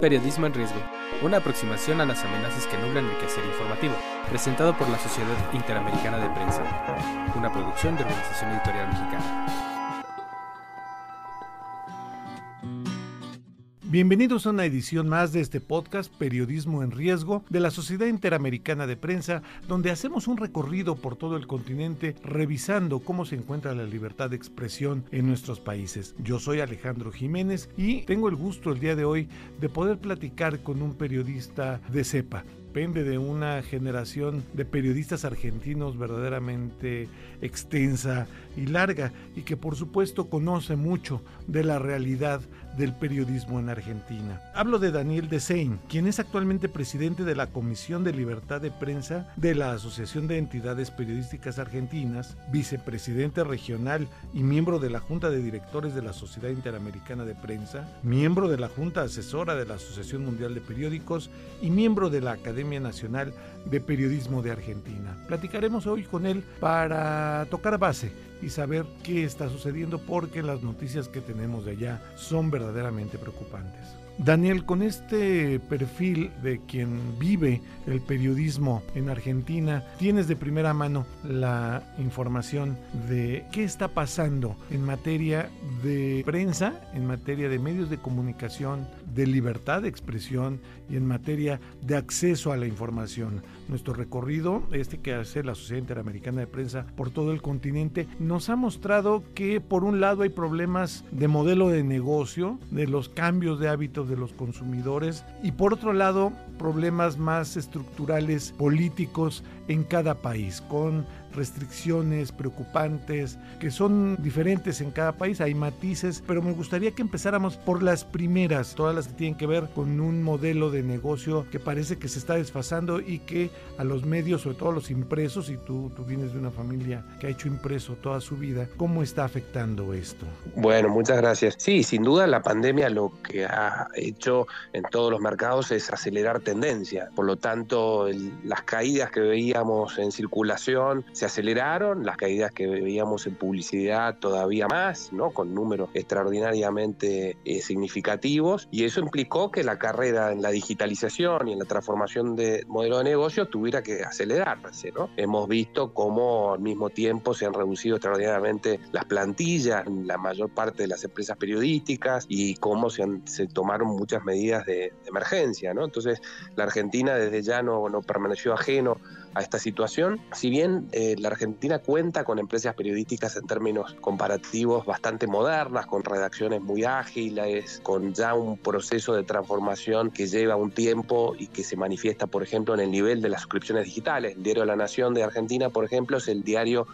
Periodismo en riesgo. Una aproximación a las amenazas que nublan el quehacer informativo. Presentado por la Sociedad Interamericana de Prensa. Una producción de Organización Editorial Mexicana. Bienvenidos a una edición más de este podcast Periodismo en Riesgo de la Sociedad Interamericana de Prensa, donde hacemos un recorrido por todo el continente revisando cómo se encuentra la libertad de expresión en nuestros países. Yo soy Alejandro Jiménez y tengo el gusto el día de hoy de poder platicar con un periodista de cepa depende de una generación de periodistas argentinos verdaderamente extensa y larga y que por supuesto conoce mucho de la realidad del periodismo en Argentina. Hablo de Daniel Desein, quien es actualmente presidente de la Comisión de Libertad de Prensa de la Asociación de Entidades Periodísticas Argentinas, vicepresidente regional y miembro de la Junta de Directores de la Sociedad Interamericana de Prensa, miembro de la Junta Asesora de la Asociación Mundial de Periódicos y miembro de la Academia Nacional de Periodismo de Argentina. Platicaremos hoy con él para tocar base y saber qué está sucediendo porque las noticias que tenemos de allá son verdaderamente preocupantes. Daniel, con este perfil de quien vive el periodismo en Argentina, tienes de primera mano la información de qué está pasando en materia de prensa, en materia de medios de comunicación, de libertad de expresión y en materia de acceso a la información. Nuestro recorrido, este que hace la Sociedad Interamericana de Prensa por todo el continente, nos ha mostrado que por un lado hay problemas de modelo de negocio, de los cambios de hábitos de los consumidores y por otro lado problemas más estructurales políticos en cada país, con restricciones preocupantes que son diferentes en cada país, hay matices, pero me gustaría que empezáramos por las primeras, todas las que tienen que ver con un modelo de negocio que parece que se está desfasando y que a los medios, sobre todo a los impresos, y tú, tú vienes de una familia que ha hecho impreso toda su vida, ¿cómo está afectando esto? Bueno, muchas gracias. Sí, sin duda la pandemia lo que ha hecho en todos los mercados es acelerar tendencia. Por lo tanto, las caídas que veíamos en circulación se aceleraron, las caídas que veíamos en publicidad todavía más, ¿no? con números extraordinariamente eh, significativos, y eso implicó que la carrera en la digitalización y en la transformación de modelo de negocio tuviera que acelerarse. ¿no? Hemos visto cómo al mismo tiempo se han reducido extraordinariamente las plantillas la mayor parte de las empresas periodísticas y cómo se, se tomaron muchas medidas de, emergencia. ¿no? Entonces, la Argentina desde ya no, no permaneció ajeno a esta situación. Si bien eh, la Argentina cuenta con empresas periodísticas en términos comparativos bastante modernas, con redacciones muy ágiles, con ya un proceso de transformación que lleva un tiempo y que se manifiesta, por ejemplo, en el nivel de las suscripciones digitales. El diario La Nación de Argentina, por ejemplo, es el diario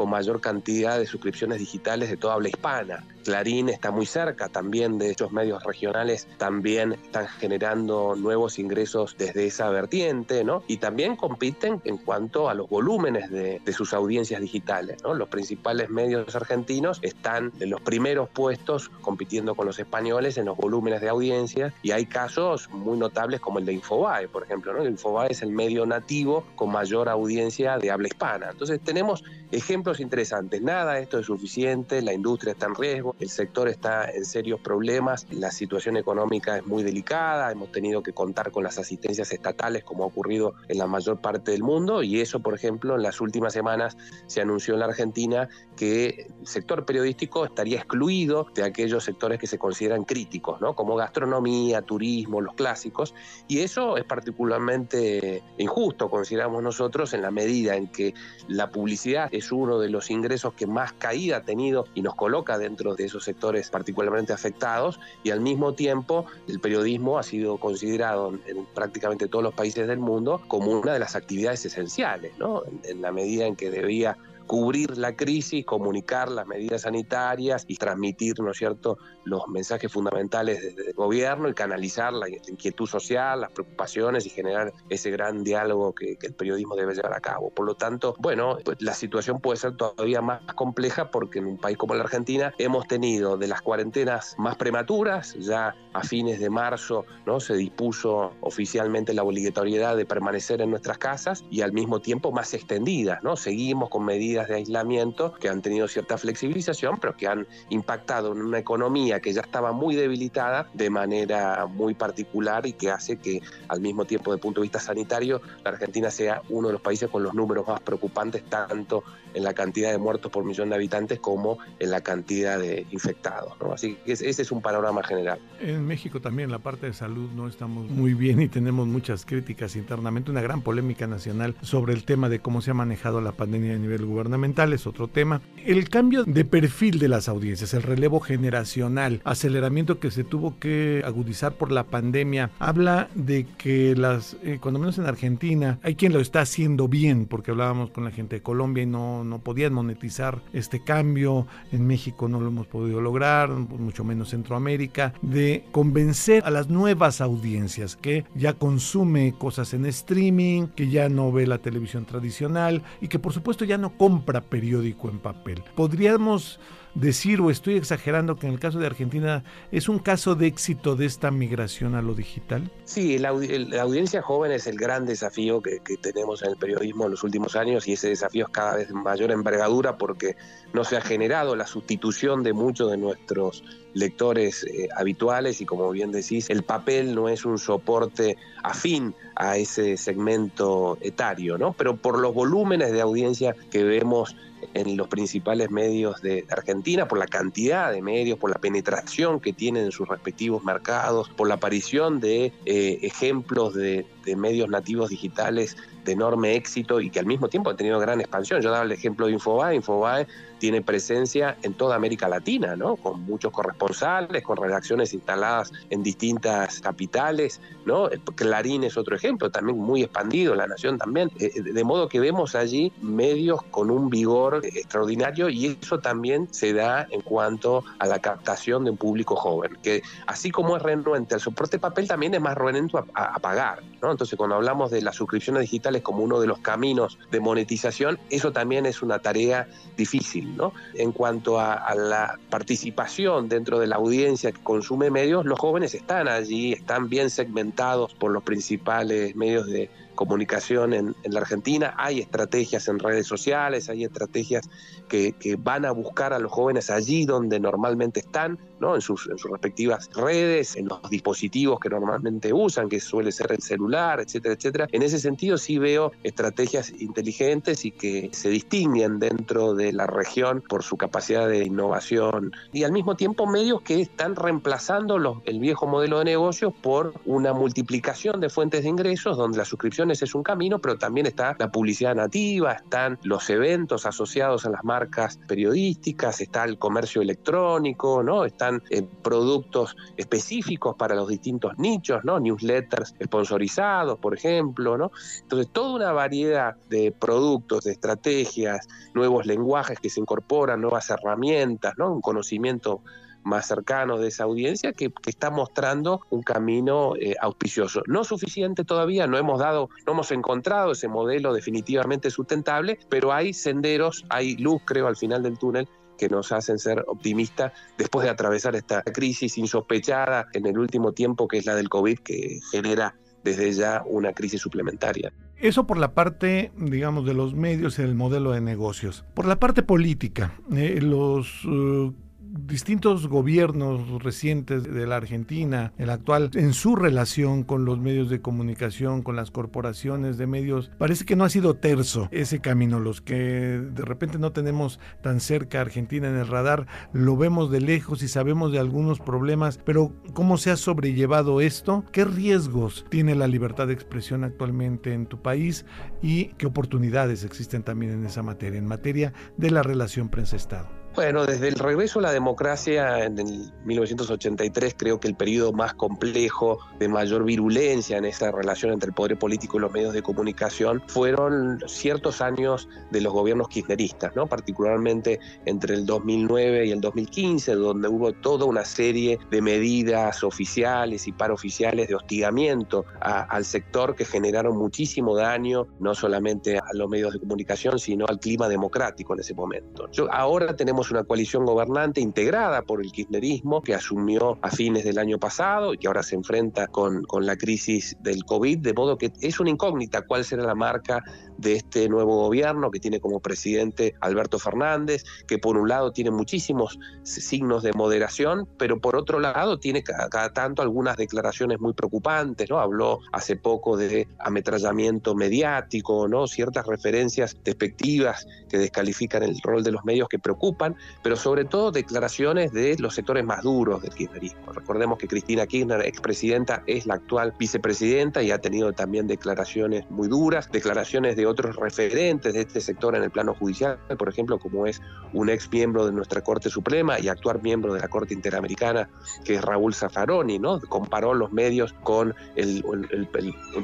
con mayor cantidad de suscripciones digitales de toda habla hispana. Clarín está muy cerca también de estos medios regionales, también están generando nuevos ingresos desde esa vertiente, ¿no? Y también compiten en cuanto a los volúmenes de, sus audiencias digitales. Los principales medios argentinos están en los primeros puestos compitiendo con los españoles en los volúmenes de audiencia y hay casos muy notables como el de Infobae, por ejemplo, ¿no? Infobae es el medio nativo con mayor audiencia de habla hispana. Entonces tenemos ejemplos interesantes. Nada, esto es suficiente, la industria está en riesgo el sector está en serios problemas, la situación económica es muy delicada, hemos tenido que contar con las asistencias estatales como ha ocurrido en la mayor parte del mundo y eso, por ejemplo, en las últimas semanas se anunció en la Argentina que el sector periodístico estaría excluido de aquellos sectores que se consideran críticos, ¿no? como gastronomía, turismo, los clásicos, y eso es particularmente injusto, consideramos nosotros, en la medida en que la publicidad es uno de los ingresos que más caída ha tenido y nos coloca dentro de de esos sectores particularmente afectados y al mismo tiempo el periodismo ha sido considerado en, prácticamente todos los países del mundo como una de las actividades esenciales, ¿no? en, la medida en que debía cubrir la crisis, comunicar las medidas sanitarias y transmitir, ¿no es cierto?, los mensajes fundamentales del gobierno y canalizar la inquietud social, las preocupaciones y generar ese gran diálogo que, el periodismo debe llevar a cabo. Por lo tanto, bueno, pues la situación puede ser todavía más compleja porque en un país como la Argentina hemos tenido de las cuarentenas más prematuras, ya a fines de marzo ¿no? se dispuso oficialmente la obligatoriedad de permanecer en nuestras casas y al mismo tiempo más extendidas, ¿no? Seguimos con medidas de aislamiento que han tenido cierta flexibilización, pero que han impactado en una economía que ya estaba muy debilitada de manera muy particular y que hace que al mismo tiempo, desde el punto de vista sanitario, la Argentina sea uno de los países con los números más preocupantes, tanto en la cantidad de muertos por millón de habitantes como en la cantidad de infectados. Así que ese es un panorama general. En México también la parte de salud no estamos muy bien y tenemos muchas críticas internamente, una gran polémica nacional sobre el tema de cómo se ha manejado la pandemia a nivel gubernamental, es otro tema. El cambio de perfil de las audiencias, el relevo generacional, aceleramiento que se tuvo que agudizar por la pandemia, habla de que las, eh, cuando menos en Argentina, hay quien lo está haciendo bien, porque hablábamos con la gente de Colombia y no, no podían monetizar este cambio, en México no lo hemos podido lograr, mucho menos Centroamérica, de convencer a las nuevas audiencias que ya consume cosas en streaming, que ya no ve la televisión tradicional y que por supuesto ya no compra periódico en papel. Podríamos decir o estoy exagerando que en el caso de Argentina es un caso de éxito de esta migración a lo digital? Sí, la, audiencia joven es el gran desafío que, tenemos en el periodismo en los últimos años y ese desafío es cada vez mayor envergadura porque no se ha generado la sustitución de muchos de nuestros lectores eh, habituales y como bien decís, el papel no es un soporte afín a ese segmento etario, ¿no? Pero por los volúmenes de audiencia que vemos en los principales medios de Argentina, por la cantidad de medios, por la penetración que tienen en sus respectivos mercados, por la aparición de eh, ejemplos de, de medios nativos digitales de enorme éxito y que al mismo tiempo han tenido gran expansión. Yo daba el ejemplo de Infobae. Infobae tiene presencia en toda América Latina, ¿no? Con muchos corresponsales, con redacciones instaladas en distintas capitales, ¿no? Clarín es otro ejemplo, también muy expandido, La Nación también. Eh, eh, de modo que vemos allí medios con un vigor extraordinario y eso también se da en cuanto a la captación de un público joven, que así como es renuente al soporte papel, también es más renuente a, a pagar, ¿no? Entonces, cuando hablamos de las suscripciones digitales como uno de los caminos de monetización, eso también es una tarea difícil, ¿no? En cuanto a, la participación dentro de la audiencia que consume medios, los jóvenes están allí, están bien segmentados por los principales medios de comunicación en, la Argentina, hay estrategias en redes sociales, hay estrategias que, van a buscar a los jóvenes allí donde normalmente están, ¿no? en, sus, respectivas redes, en los dispositivos que normalmente usan, que suele ser el celular, etcétera, etcétera. En ese sentido sí veo estrategias inteligentes y que se distinguen dentro de la región por su capacidad de innovación y al mismo tiempo medios que están reemplazando el viejo modelo de negocio por una multiplicación de fuentes de ingresos donde la suscripción es un camino, pero también está la publicidad nativa, están los eventos asociados a las marcas periodísticas, está el comercio electrónico, ¿no? Están eh, productos específicos para los distintos nichos, ¿no? Newsletters sponsorizados, por ejemplo, ¿no? Entonces, toda una variedad de productos, de estrategias, nuevos lenguajes que se incorporan, nuevas herramientas, ¿no? Un conocimiento más cercano de esa audiencia que, está mostrando un camino eh, auspicioso. No suficiente todavía, no hemos dado, no hemos encontrado ese modelo definitivamente sustentable, pero hay senderos, hay luz, creo, al final del túnel que nos hacen ser optimistas después de atravesar esta crisis insospechada en el último tiempo, que es la del COVID, que genera desde ya una crisis suplementaria. Eso por la parte, digamos, de los medios y el modelo de negocios. Por la parte política, eh, los... Uh, distintos gobiernos recientes de la Argentina, el actual, en su relación con los medios de comunicación, con las corporaciones de medios, parece que no ha sido terzo ese camino. Los que de repente no tenemos tan cerca a Argentina en el radar, lo vemos de lejos y sabemos de algunos problemas, pero ¿cómo se ha sobrellevado esto? ¿Qué riesgos tiene la libertad de expresión actualmente en tu país y qué oportunidades existen también en esa materia, en materia de la relación prensa-Estado? Bueno, desde el regreso a la democracia en el 1983 creo que el periodo más complejo, de mayor virulencia en esa relación entre el poder político y los medios de comunicación fueron ciertos años de los gobiernos kirchneristas, ¿no? particularmente entre el 2009 y el 2015, donde hubo toda una serie de medidas oficiales y paraoficiales de hostigamiento al sector que generaron muchísimo daño, no solamente a los medios de comunicación, sino al clima democrático en ese momento. Yo, ahora tenemos una coalición gobernante integrada por el kirchnerismo que asumió a fines del año pasado y que ahora se enfrenta con, con la crisis del COVID, de modo que es una incógnita cuál será la marca de este nuevo gobierno que tiene como presidente Alberto Fernández, que por un lado tiene muchísimos signos de moderación, pero por otro lado tiene cada, tanto algunas declaraciones muy preocupantes, ¿no? Habló hace poco de ametrallamiento mediático, ¿no? Ciertas referencias despectivas que descalifican el rol de los medios que preocupan, pero sobre todo declaraciones de los sectores más duros del kirchnerismo. Recordemos que Cristina Kirchner, expresidenta, es la actual vicepresidenta y ha tenido también declaraciones muy duras, declaraciones de otros referentes de este sector en el plano judicial, por ejemplo, como es un ex miembro de nuestra Corte Suprema y actual miembro de la Corte Interamericana, que es Raúl Zaffaroni, ¿no? Comparó los medios con el,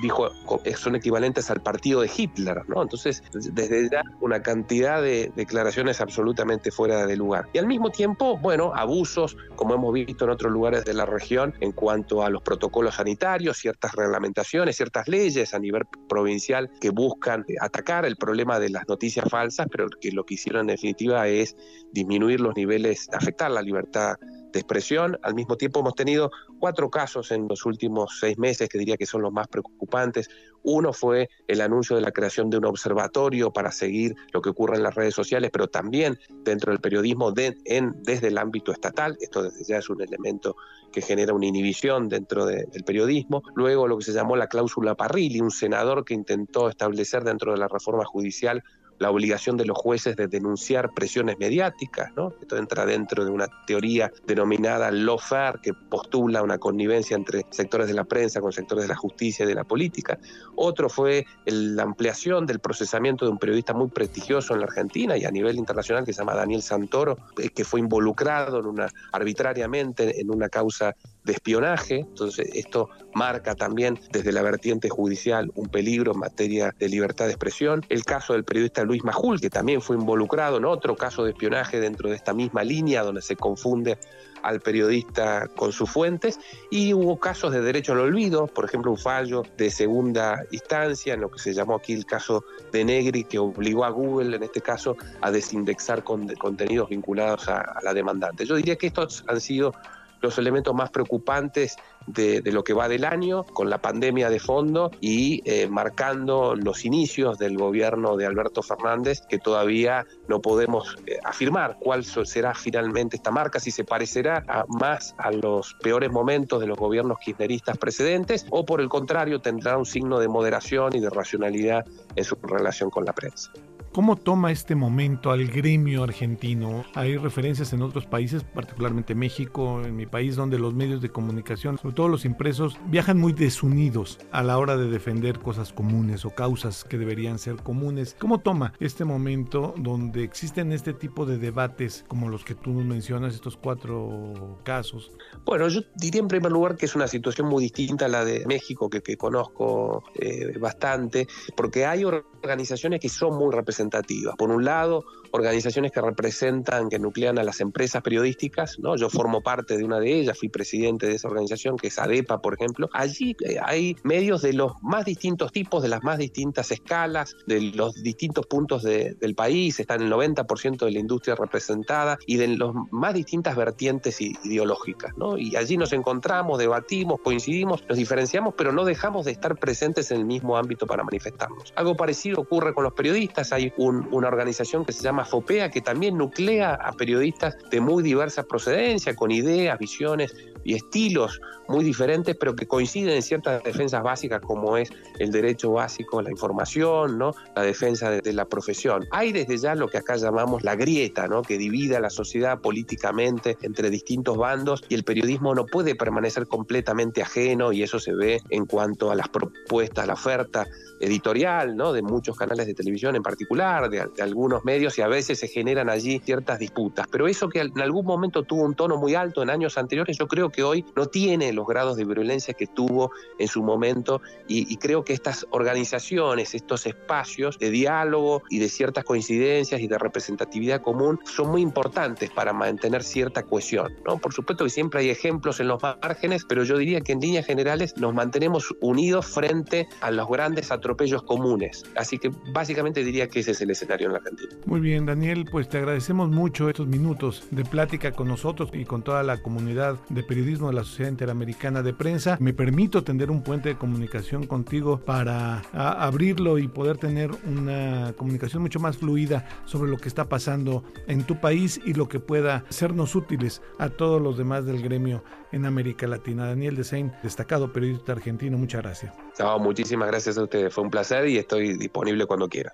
dijo, son equivalentes al partido de Hitler, ¿no? Entonces, desde ya una cantidad de declaraciones absolutamente fuera de lugar. Y al mismo tiempo, bueno, abusos, como hemos visto en otros lugares de la región, en cuanto a los protocolos sanitarios, ciertas reglamentaciones, ciertas leyes a nivel provincial que buscan atacar el problema de las noticias falsas, pero que lo que hicieron en definitiva es disminuir los niveles, afectar la libertad de expresión. Al mismo tiempo hemos tenido cuatro casos en los últimos seis meses que diría que son los más preocupantes. Uno fue el anuncio de la creación de un observatorio para seguir lo que ocurre en las redes sociales, pero también dentro del periodismo en, desde el ámbito estatal. Esto desde ya es un elemento que genera una inhibición dentro del periodismo. Luego lo que se llamó la cláusula Parrilli, un senador que intentó establecer dentro de la reforma judicial la obligación de los jueces de denunciar presiones mediáticas, ¿no? Esto entra dentro de una teoría denominada lawfare que postula una connivencia entre sectores de la prensa con sectores de la justicia y de la política. Otro fue la ampliación del procesamiento de un periodista muy prestigioso en la Argentina y a nivel internacional que se llama Daniel Santoro, eh, que fue involucrado arbitrariamente en una causa de espionaje, entonces esto marca también desde la vertiente judicial un peligro en materia de libertad de expresión. El caso del periodista Luis Majul, que también fue involucrado en otro caso de espionaje dentro de esta misma línea donde se confunde al periodista con sus fuentes y hubo casos de derecho al olvido, por ejemplo un fallo de segunda instancia en lo que se llamó aquí el caso de Negri que obligó a Google en este caso a desindexar contenidos vinculados a la demandante. Yo diría que estos han sido los elementos más preocupantes de, lo que va del año, con la pandemia de fondo y eh, marcando los inicios del gobierno de Alberto Fernández, que todavía no podemos eh, afirmar cuál será finalmente esta marca, si se parecerá más a los peores momentos de los gobiernos kirchneristas precedentes o por el contrario tendrá un signo de moderación y de racionalidad en su relación con la prensa. ¿Cómo toma este momento al gremio argentino? Hay referencias en otros países, particularmente México, en mi país, donde los medios de comunicación, sobre todo los impresos, viajan muy desunidos a la hora de defender cosas comunes o causas que deberían ser comunes. ¿Cómo toma este momento donde existen este tipo de debates como los que tú mencionas, estos cuatro casos? Bueno, yo diría en primer lugar que es una situación muy distinta a la de México, que, conozco eh, bastante, porque hay organizaciones que son muy representativas por un lado, organizaciones que representan, que nuclean a las empresas periodísticas, ¿no? Yo formo parte de una de ellas, fui presidente de esa organización, que es ADEPA, por ejemplo. Allí eh, hay medios de los más distintos tipos, de las más distintas escalas, de los distintos puntos del país, están el 90% de la industria representada y de las más distintas vertientes ideológicas, ¿no? Y allí nos encontramos, debatimos, coincidimos, nos diferenciamos, pero no dejamos de estar presentes en el mismo ámbito para manifestarnos. Algo parecido ocurre con los periodistas, hay una organización que se llama FOPEA que también nuclea a periodistas de muy diversa procedencia, con ideas, visiones y estilos muy diferentes, pero que coinciden en ciertas defensas básicas como es el derecho básico a la información, ¿no? la defensa de, la profesión. Hay desde ya lo que acá llamamos la grieta, ¿no? que divide a la sociedad políticamente entre distintos bandos y el periodismo no puede permanecer completamente ajeno y eso se ve en cuanto a las propuestas, la oferta editorial ¿no? de muchos canales de televisión en particular, de, algunos medios y a veces se generan allí ciertas disputas. Pero eso que en algún momento tuvo un tono muy alto en años anteriores, yo creo que hoy no tiene los grados de virulencia que tuvo en su momento y, creo que estas organizaciones, estos espacios de diálogo y de ciertas coincidencias y de representatividad común son muy importantes para mantener cierta cohesión. ¿no? Por supuesto que siempre hay ejemplos en los márgenes, pero yo diría que en líneas generales nos mantenemos unidos frente a los grandes atropellos comunes. Así que básicamente diría que ese es el escenario en la Argentina. Muy bien, Daniel, pues te agradecemos mucho estos minutos de plática con nosotros y con toda la comunidad de periodismo de la Sociedad Interamericana de Prensa. Me permito tender un puente de comunicación contigo para abrirlo y poder tener una comunicación mucho más fluida sobre lo que está pasando en tu país y lo que pueda sernos útiles a todos los demás del gremio en América Latina. Daniel Desain, destacado periodista argentino, muchas gracias. muchísimas gracias a ustedes, fue un placer y estoy disponible cuando quiera.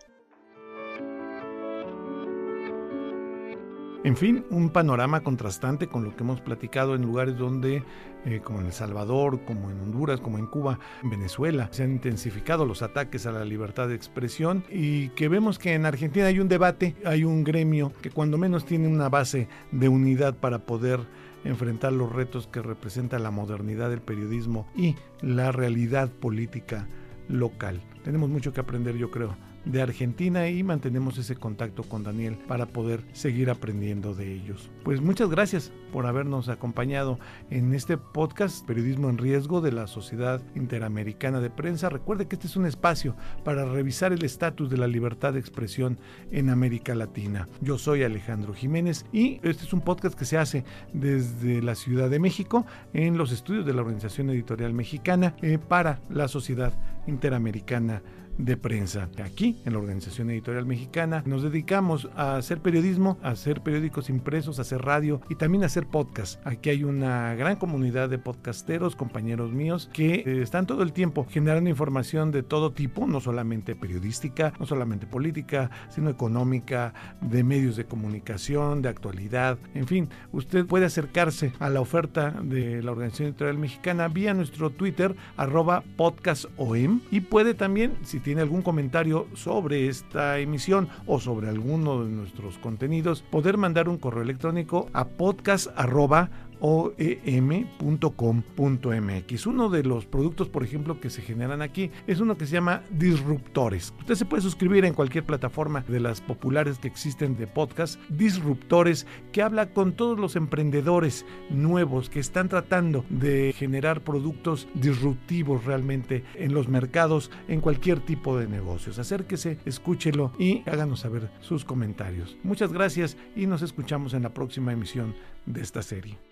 En fin, un panorama contrastante con lo que hemos platicado en lugares donde, eh, como en El Salvador, como en Honduras, como en Cuba, en Venezuela, se han intensificado los ataques a la libertad de expresión y que vemos que en Argentina hay un debate, hay un gremio que cuando menos tiene una base de unidad para poder enfrentar los retos que representa la modernidad del periodismo y la realidad política local. Tenemos mucho que aprender, yo creo de Argentina y mantenemos ese contacto con Daniel para poder seguir aprendiendo de ellos. Pues muchas gracias por habernos acompañado en este podcast Periodismo en Riesgo de la Sociedad Interamericana de Prensa. Recuerde que este es un espacio para revisar el estatus de la libertad de expresión en América Latina. Yo soy Alejandro Jiménez y este es un podcast que se hace desde la Ciudad de México en los estudios de la Organización Editorial Mexicana eh, para la Sociedad Interamericana de prensa. Aquí, en la Organización Editorial Mexicana, nos dedicamos a hacer periodismo, a hacer periódicos impresos, a hacer radio y también a hacer podcast. Aquí hay una gran comunidad de podcasteros, compañeros míos, que eh, están todo el tiempo generando información de todo tipo, no solamente periodística, no solamente política, sino económica, de medios de comunicación, de actualidad. En fin, usted puede acercarse a la oferta de la Organización Editorial Mexicana vía nuestro Twitter, arroba podcastom, y puede también, si tiene algún comentario sobre esta emisión o sobre alguno de nuestros contenidos, poder mandar un correo electrónico a podcast oem.com.mx. Uno de los productos, por ejemplo, que se generan aquí es uno que se llama Disruptores. Usted se puede suscribir en cualquier plataforma de las populares que existen de podcast. Disruptores, que habla con todos los emprendedores nuevos que están tratando de generar productos disruptivos realmente en los mercados, en cualquier tipo de negocios. Acérquese, escúchelo y háganos saber sus comentarios. Muchas gracias y nos escuchamos en la próxima emisión de esta serie.